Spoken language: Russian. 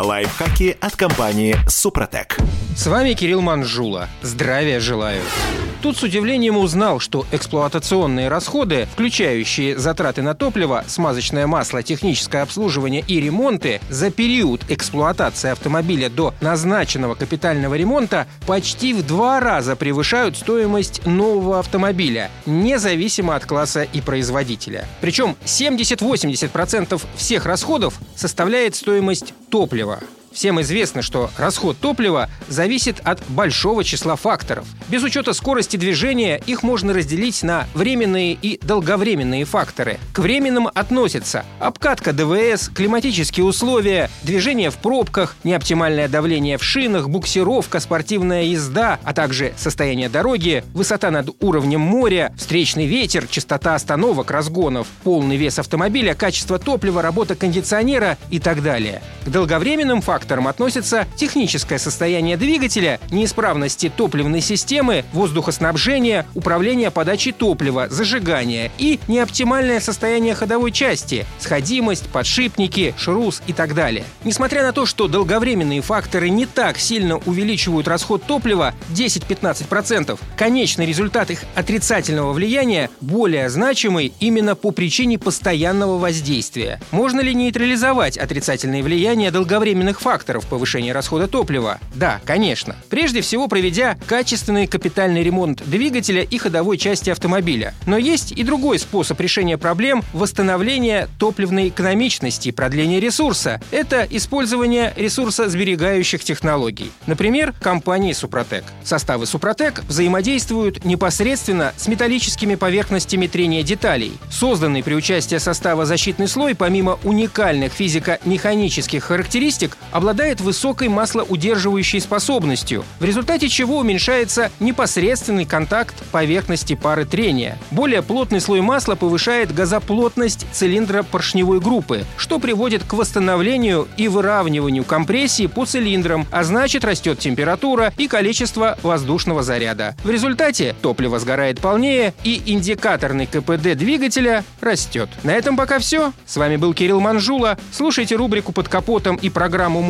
Лайфхаки от компании «Супротек». С вами Кирилл Манжула. Здравия желаю. Тут с удивлением узнал, что эксплуатационные расходы, включающие затраты на топливо, смазочное масло, техническое обслуживание и ремонты, за период эксплуатации автомобиля до назначенного капитального ремонта почти в два раза превышают стоимость нового автомобиля, независимо от класса и производителя. Причем 70-80% всех расходов составляет стоимость топлива. lá. Всем известно, что расход топлива зависит от большого числа факторов. Без учета скорости движения их можно разделить на временные и долговременные факторы. К временным относятся обкатка ДВС, климатические условия, движение в пробках, неоптимальное давление в шинах, буксировка, спортивная езда, а также состояние дороги, высота над уровнем моря, встречный ветер, частота остановок, разгонов, полный вес автомобиля, качество топлива, работа кондиционера и так далее. К долговременным факторам факторам относятся техническое состояние двигателя, неисправности топливной системы, воздухоснабжения, управление подачей топлива, зажигания и неоптимальное состояние ходовой части, сходимость, подшипники, шрус и так далее. Несмотря на то, что долговременные факторы не так сильно увеличивают расход топлива 10-15%, конечный результат их отрицательного влияния более значимый именно по причине постоянного воздействия. Можно ли нейтрализовать отрицательные влияния долговременных факторов? Факторов повышения расхода топлива? Да, конечно. Прежде всего, проведя качественный капитальный ремонт двигателя и ходовой части автомобиля. Но есть и другой способ решения проблем восстановления топливной экономичности и продления ресурса. Это использование ресурсосберегающих технологий. Например, компании «Супротек». Составы «Супротек» взаимодействуют непосредственно с металлическими поверхностями трения деталей. Созданный при участии состава защитный слой, помимо уникальных физико-механических характеристик, обладает высокой маслоудерживающей способностью, в результате чего уменьшается непосредственный контакт поверхности пары трения. Более плотный слой масла повышает газоплотность цилиндра поршневой группы, что приводит к восстановлению и выравниванию компрессии по цилиндрам, а значит растет температура и количество воздушного заряда. В результате топливо сгорает полнее и индикаторный КПД двигателя растет. На этом пока все. С вами был Кирилл Манжула. Слушайте рубрику «Под капотом» и программу